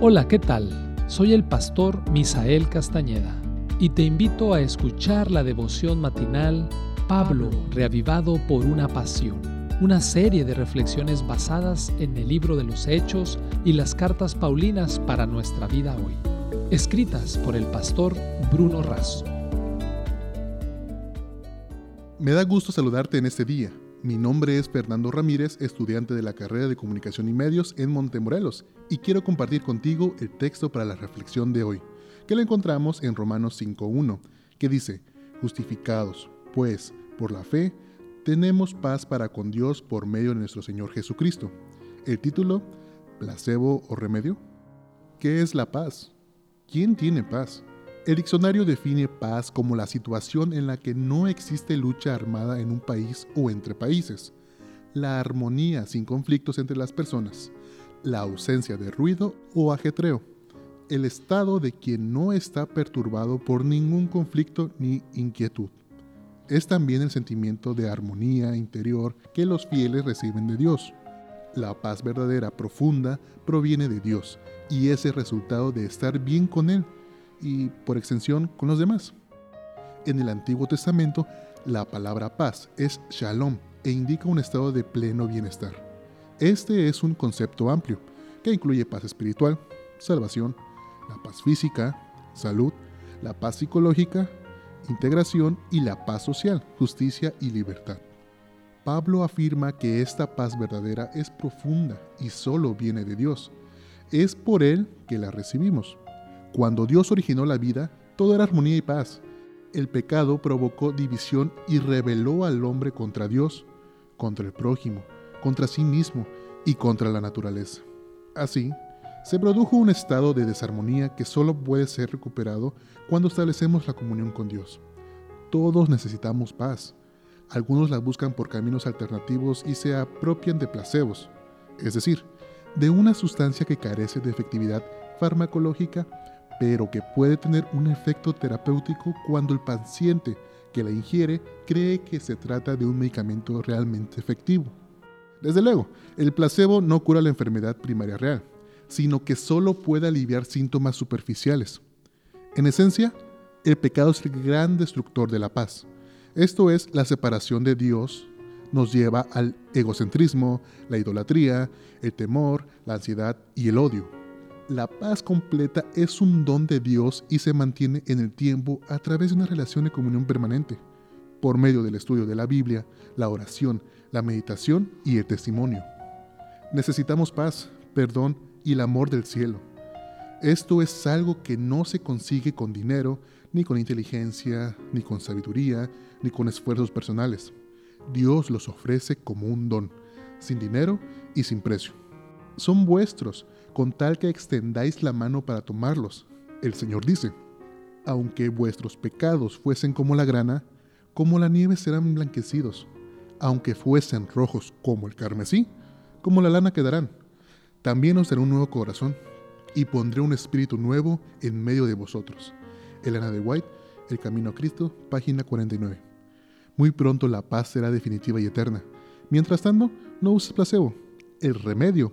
Hola, ¿qué tal? Soy el pastor Misael Castañeda y te invito a escuchar la devoción matinal Pablo, reavivado por una pasión, una serie de reflexiones basadas en el libro de los Hechos y las cartas Paulinas para nuestra vida hoy, escritas por el pastor Bruno Razo. Me da gusto saludarte en este día. Mi nombre es Fernando Ramírez, estudiante de la carrera de Comunicación y Medios en Montemorelos, y quiero compartir contigo el texto para la reflexión de hoy, que lo encontramos en Romanos 5.1, que dice, Justificados, pues, por la fe, tenemos paz para con Dios por medio de nuestro Señor Jesucristo. El título, placebo o remedio. ¿Qué es la paz? ¿Quién tiene paz? El diccionario define paz como la situación en la que no existe lucha armada en un país o entre países, la armonía sin conflictos entre las personas, la ausencia de ruido o ajetreo, el estado de quien no está perturbado por ningún conflicto ni inquietud. Es también el sentimiento de armonía interior que los fieles reciben de Dios. La paz verdadera profunda proviene de Dios y es el resultado de estar bien con Él y por extensión con los demás. En el Antiguo Testamento, la palabra paz es shalom e indica un estado de pleno bienestar. Este es un concepto amplio que incluye paz espiritual, salvación, la paz física, salud, la paz psicológica, integración y la paz social, justicia y libertad. Pablo afirma que esta paz verdadera es profunda y solo viene de Dios. Es por Él que la recibimos. Cuando Dios originó la vida, todo era armonía y paz. El pecado provocó división y rebeló al hombre contra Dios, contra el prójimo, contra sí mismo y contra la naturaleza. Así, se produjo un estado de desarmonía que solo puede ser recuperado cuando establecemos la comunión con Dios. Todos necesitamos paz. Algunos la buscan por caminos alternativos y se apropian de placebos, es decir, de una sustancia que carece de efectividad farmacológica pero que puede tener un efecto terapéutico cuando el paciente que la ingiere cree que se trata de un medicamento realmente efectivo. Desde luego, el placebo no cura la enfermedad primaria real, sino que solo puede aliviar síntomas superficiales. En esencia, el pecado es el gran destructor de la paz. Esto es, la separación de Dios nos lleva al egocentrismo, la idolatría, el temor, la ansiedad y el odio. La paz completa es un don de Dios y se mantiene en el tiempo a través de una relación de comunión permanente, por medio del estudio de la Biblia, la oración, la meditación y el testimonio. Necesitamos paz, perdón y el amor del cielo. Esto es algo que no se consigue con dinero, ni con inteligencia, ni con sabiduría, ni con esfuerzos personales. Dios los ofrece como un don, sin dinero y sin precio. Son vuestros con tal que extendáis la mano para tomarlos. El Señor dice, aunque vuestros pecados fuesen como la grana, como la nieve serán blanquecidos, aunque fuesen rojos como el carmesí, como la lana quedarán. También os daré un nuevo corazón, y pondré un espíritu nuevo en medio de vosotros. Elena de White, El Camino a Cristo, página 49. Muy pronto la paz será definitiva y eterna. Mientras tanto, no uses placebo. El remedio